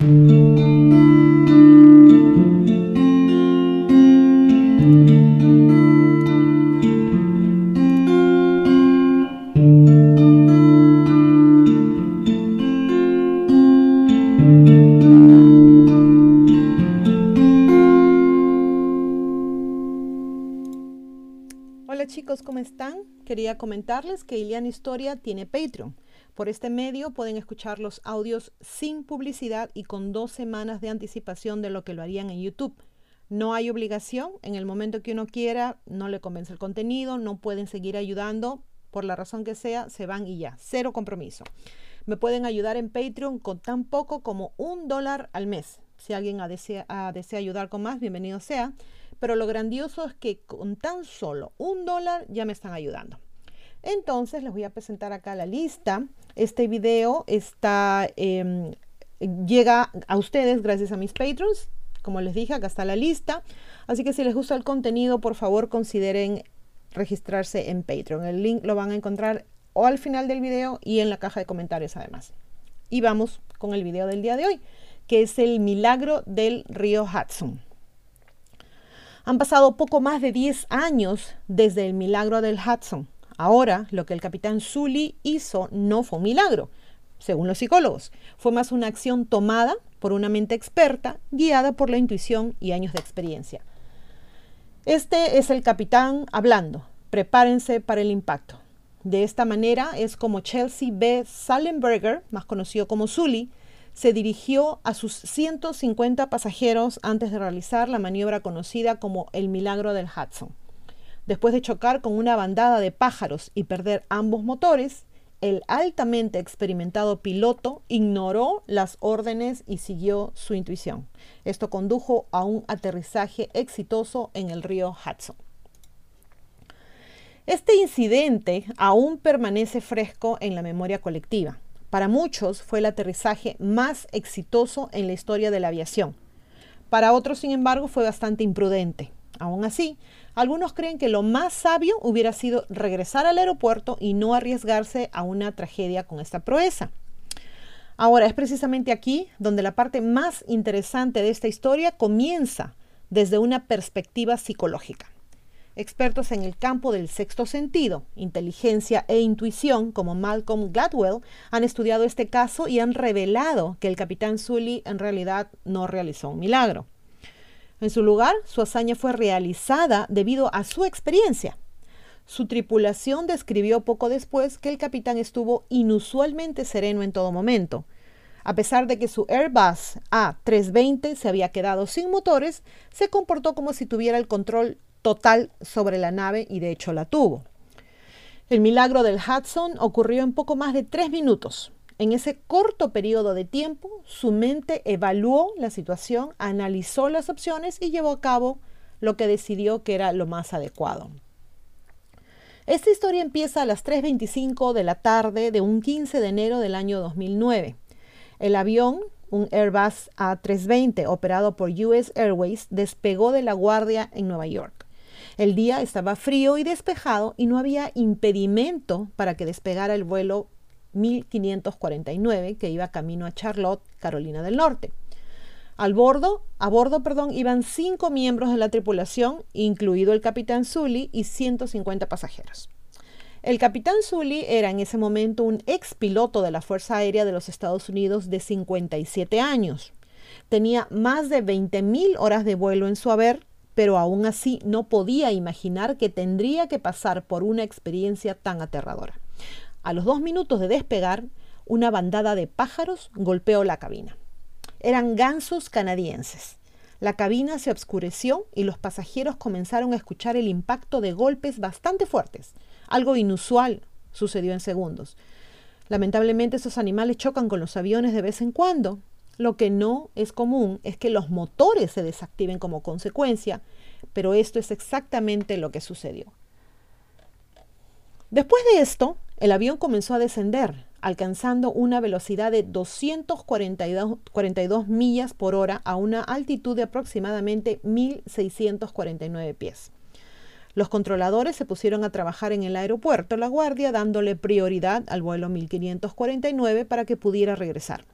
Hola chicos, ¿cómo están? Quería comentarles que Iliana Historia tiene Patreon. Por este medio pueden escuchar los audios sin publicidad y con dos semanas de anticipación de lo que lo harían en YouTube. No hay obligación, en el momento que uno quiera, no le convence el contenido, no pueden seguir ayudando, por la razón que sea, se van y ya, cero compromiso. Me pueden ayudar en Patreon con tan poco como un dólar al mes. Si alguien desea, desea ayudar con más, bienvenido sea. Pero lo grandioso es que con tan solo un dólar ya me están ayudando. Entonces les voy a presentar acá la lista. Este video está, eh, llega a ustedes gracias a mis patrons. Como les dije, acá está la lista. Así que si les gusta el contenido, por favor consideren registrarse en Patreon. El link lo van a encontrar o al final del video y en la caja de comentarios además. Y vamos con el video del día de hoy, que es el milagro del río Hudson. Han pasado poco más de 10 años desde el milagro del Hudson. Ahora, lo que el capitán Sully hizo no fue un milagro, según los psicólogos. Fue más una acción tomada por una mente experta, guiada por la intuición y años de experiencia. Este es el capitán hablando. Prepárense para el impacto. De esta manera es como Chelsea B. Sallenberger, más conocido como Sully, se dirigió a sus 150 pasajeros antes de realizar la maniobra conocida como el milagro del Hudson. Después de chocar con una bandada de pájaros y perder ambos motores, el altamente experimentado piloto ignoró las órdenes y siguió su intuición. Esto condujo a un aterrizaje exitoso en el río Hudson. Este incidente aún permanece fresco en la memoria colectiva. Para muchos fue el aterrizaje más exitoso en la historia de la aviación. Para otros, sin embargo, fue bastante imprudente. Aún así, algunos creen que lo más sabio hubiera sido regresar al aeropuerto y no arriesgarse a una tragedia con esta proeza. Ahora, es precisamente aquí donde la parte más interesante de esta historia comienza desde una perspectiva psicológica. Expertos en el campo del sexto sentido, inteligencia e intuición, como Malcolm Gladwell, han estudiado este caso y han revelado que el capitán Sully en realidad no realizó un milagro. En su lugar, su hazaña fue realizada debido a su experiencia. Su tripulación describió poco después que el capitán estuvo inusualmente sereno en todo momento. A pesar de que su Airbus A320 se había quedado sin motores, se comportó como si tuviera el control total sobre la nave y de hecho la tuvo. El milagro del Hudson ocurrió en poco más de tres minutos. En ese corto periodo de tiempo, su mente evaluó la situación, analizó las opciones y llevó a cabo lo que decidió que era lo más adecuado. Esta historia empieza a las 3.25 de la tarde de un 15 de enero del año 2009. El avión un Airbus A320 operado por US Airways despegó de La Guardia en Nueva York. El día estaba frío y despejado y no había impedimento para que despegara el vuelo 1549 que iba camino a Charlotte, Carolina del Norte. Al bordo, a bordo, perdón, iban cinco miembros de la tripulación, incluido el capitán Sully y 150 pasajeros. El capitán Sully era en ese momento un ex piloto de la Fuerza Aérea de los Estados Unidos de 57 años. Tenía más de 20.000 horas de vuelo en su haber pero aún así no podía imaginar que tendría que pasar por una experiencia tan aterradora. A los dos minutos de despegar, una bandada de pájaros golpeó la cabina. Eran gansos canadienses. La cabina se obscureció y los pasajeros comenzaron a escuchar el impacto de golpes bastante fuertes. Algo inusual sucedió en segundos. Lamentablemente esos animales chocan con los aviones de vez en cuando, lo que no es común es que los motores se desactiven como consecuencia, pero esto es exactamente lo que sucedió. Después de esto, el avión comenzó a descender, alcanzando una velocidad de 242 millas por hora a una altitud de aproximadamente 1.649 pies. Los controladores se pusieron a trabajar en el aeropuerto La Guardia, dándole prioridad al vuelo 1549 para que pudiera regresar.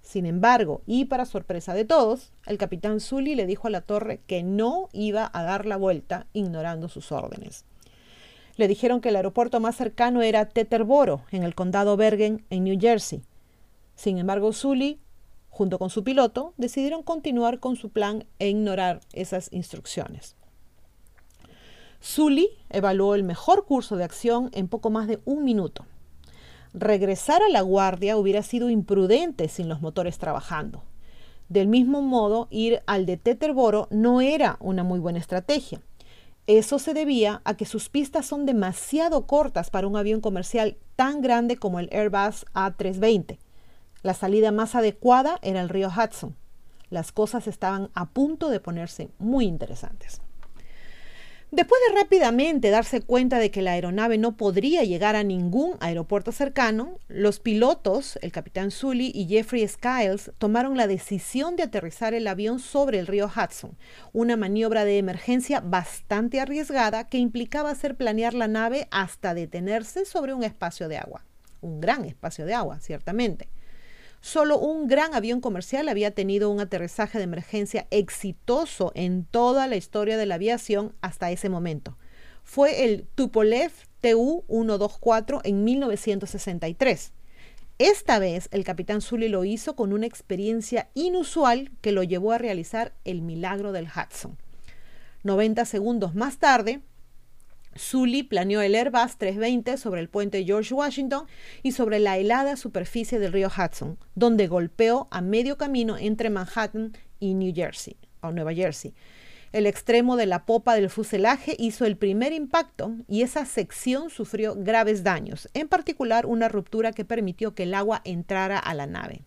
Sin embargo, y para sorpresa de todos, el capitán Sully le dijo a la torre que no iba a dar la vuelta ignorando sus órdenes. Le dijeron que el aeropuerto más cercano era Teterboro, en el condado Bergen, en New Jersey. Sin embargo, Sully, junto con su piloto, decidieron continuar con su plan e ignorar esas instrucciones. Sully evaluó el mejor curso de acción en poco más de un minuto. Regresar a la guardia hubiera sido imprudente sin los motores trabajando. Del mismo modo, ir al de Teterboro no era una muy buena estrategia. Eso se debía a que sus pistas son demasiado cortas para un avión comercial tan grande como el Airbus A320. La salida más adecuada era el río Hudson. Las cosas estaban a punto de ponerse muy interesantes. Después de rápidamente darse cuenta de que la aeronave no podría llegar a ningún aeropuerto cercano, los pilotos, el capitán Sully y Jeffrey Skiles, tomaron la decisión de aterrizar el avión sobre el río Hudson, una maniobra de emergencia bastante arriesgada que implicaba hacer planear la nave hasta detenerse sobre un espacio de agua. Un gran espacio de agua, ciertamente. Solo un gran avión comercial había tenido un aterrizaje de emergencia exitoso en toda la historia de la aviación hasta ese momento. Fue el Tupolev Tu-124 en 1963. Esta vez el capitán Sully lo hizo con una experiencia inusual que lo llevó a realizar el milagro del Hudson. 90 segundos más tarde, Sully planeó el Airbus 320 sobre el puente George Washington y sobre la helada superficie del río Hudson, donde golpeó a medio camino entre Manhattan y New Jersey, o Nueva Jersey. El extremo de la popa del fuselaje hizo el primer impacto y esa sección sufrió graves daños, en particular una ruptura que permitió que el agua entrara a la nave.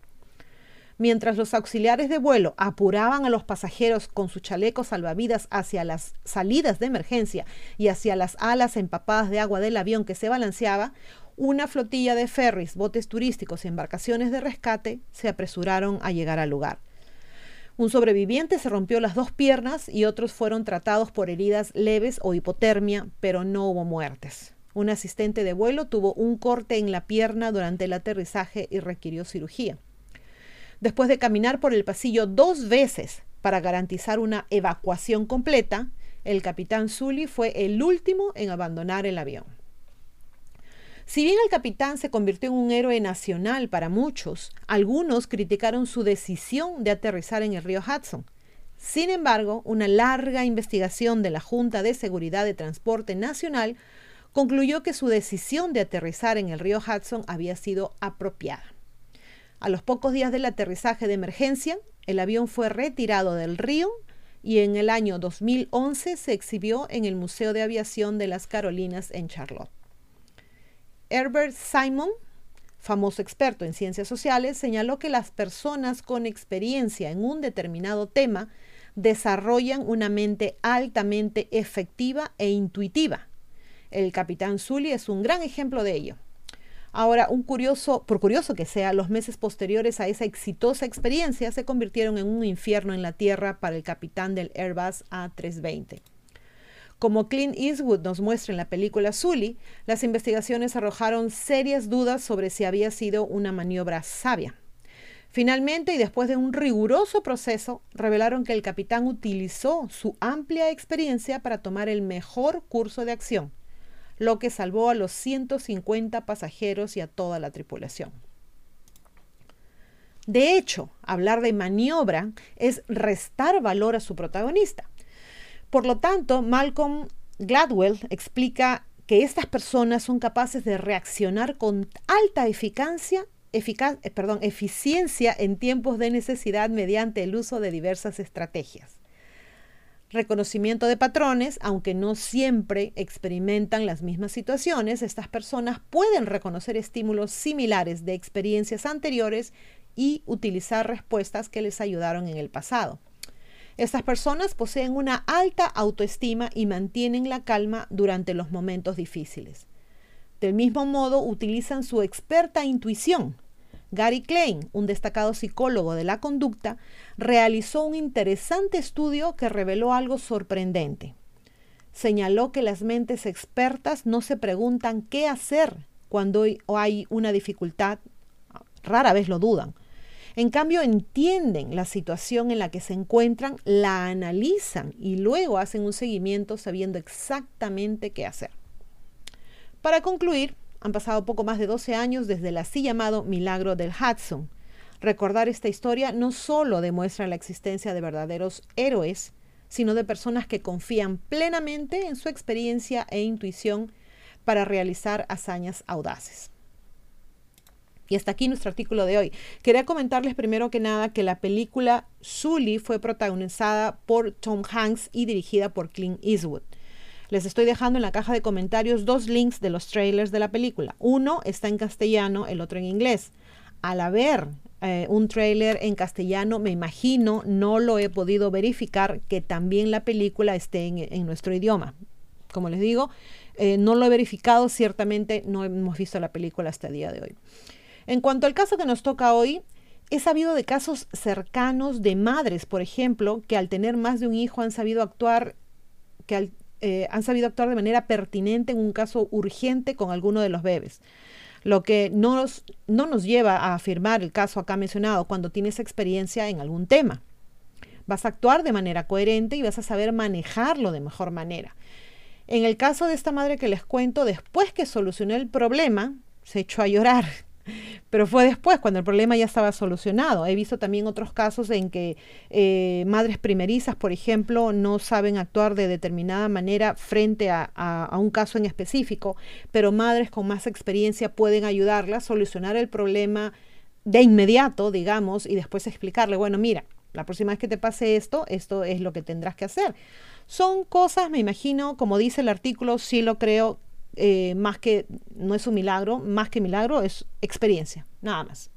Mientras los auxiliares de vuelo apuraban a los pasajeros con sus chalecos salvavidas hacia las salidas de emergencia y hacia las alas empapadas de agua del avión que se balanceaba, una flotilla de ferries, botes turísticos y embarcaciones de rescate se apresuraron a llegar al lugar. Un sobreviviente se rompió las dos piernas y otros fueron tratados por heridas leves o hipotermia, pero no hubo muertes. Un asistente de vuelo tuvo un corte en la pierna durante el aterrizaje y requirió cirugía después de caminar por el pasillo dos veces para garantizar una evacuación completa, el capitán Sully fue el último en abandonar el avión. Si bien el capitán se convirtió en un héroe nacional para muchos, algunos criticaron su decisión de aterrizar en el río Hudson. Sin embargo, una larga investigación de la Junta de Seguridad de Transporte Nacional concluyó que su decisión de aterrizar en el río Hudson había sido apropiada. A los pocos días del aterrizaje de emergencia, el avión fue retirado del río y en el año 2011 se exhibió en el Museo de Aviación de las Carolinas en Charlotte. Herbert Simon, famoso experto en ciencias sociales, señaló que las personas con experiencia en un determinado tema desarrollan una mente altamente efectiva e intuitiva. El capitán Sully es un gran ejemplo de ello. Ahora, un curioso, por curioso que sea, los meses posteriores a esa exitosa experiencia se convirtieron en un infierno en la tierra para el capitán del Airbus A320. Como Clint Eastwood nos muestra en la película Sully, las investigaciones arrojaron serias dudas sobre si había sido una maniobra sabia. Finalmente, y después de un riguroso proceso, revelaron que el capitán utilizó su amplia experiencia para tomar el mejor curso de acción lo que salvó a los 150 pasajeros y a toda la tripulación. De hecho, hablar de maniobra es restar valor a su protagonista. Por lo tanto, Malcolm Gladwell explica que estas personas son capaces de reaccionar con alta eficacia, eh, perdón, eficiencia en tiempos de necesidad mediante el uso de diversas estrategias reconocimiento de patrones, aunque no siempre experimentan las mismas situaciones, estas personas pueden reconocer estímulos similares de experiencias anteriores y utilizar respuestas que les ayudaron en el pasado. Estas personas poseen una alta autoestima y mantienen la calma durante los momentos difíciles. Del mismo modo, utilizan su experta intuición Gary Klein, un destacado psicólogo de la conducta, realizó un interesante estudio que reveló algo sorprendente. Señaló que las mentes expertas no se preguntan qué hacer cuando hay una dificultad, rara vez lo dudan. En cambio, entienden la situación en la que se encuentran, la analizan y luego hacen un seguimiento sabiendo exactamente qué hacer. Para concluir, han pasado poco más de 12 años desde el así llamado milagro del Hudson. Recordar esta historia no solo demuestra la existencia de verdaderos héroes, sino de personas que confían plenamente en su experiencia e intuición para realizar hazañas audaces. Y hasta aquí nuestro artículo de hoy. Quería comentarles primero que nada que la película Sully fue protagonizada por Tom Hanks y dirigida por Clint Eastwood. Les estoy dejando en la caja de comentarios dos links de los trailers de la película. Uno está en castellano, el otro en inglés. Al haber eh, un trailer en castellano, me imagino, no lo he podido verificar, que también la película esté en, nuestro idioma. Como les digo, eh, no lo he verificado, ciertamente no hemos visto la película hasta el día de hoy. En cuanto al caso que nos toca hoy, he sabido de casos cercanos de madres, por ejemplo, que al tener más de un hijo han sabido actuar, que eh, han sabido actuar de manera pertinente en un caso urgente con alguno de los bebés. Lo que no nos, no nos lleva a afirmar el caso acá mencionado cuando tienes experiencia en algún tema. Vas a actuar de manera coherente y vas a saber manejarlo de mejor manera. En el caso de esta madre que les cuento, después que solucionó el problema, se echó a llorar pero fue después, cuando el problema ya estaba solucionado. He visto también otros casos en que eh, madres primerizas, por ejemplo, no saben actuar de determinada manera frente a, a, un caso en específico, pero madres con más experiencia pueden ayudarla a solucionar el problema de inmediato, digamos, y después explicarle, bueno, mira, la próxima vez que te pase esto, esto es lo que tendrás que hacer. Son cosas, me imagino, como dice el artículo, sí lo creo, eh, más que, no es un milagro, más que milagro, es experiencia, nada más.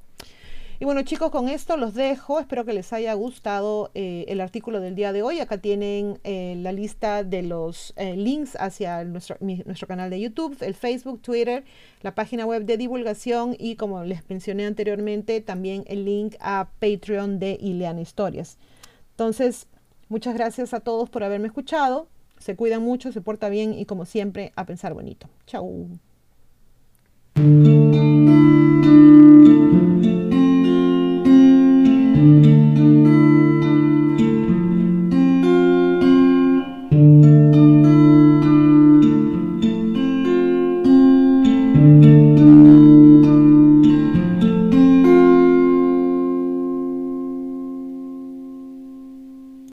Y bueno chicos, con esto los dejo. Espero que les haya gustado eh, el artículo del día de hoy. Acá tienen eh, la lista de los links hacia nuestro, nuestro canal de YouTube, el Facebook, Twitter, la página web de divulgación y como les mencioné anteriormente, también el link a Patreon de Ileana Historias. Entonces, muchas gracias a todos por haberme escuchado se cuidan mucho, se porta bien y como siempre, a pensar bonito. Chau.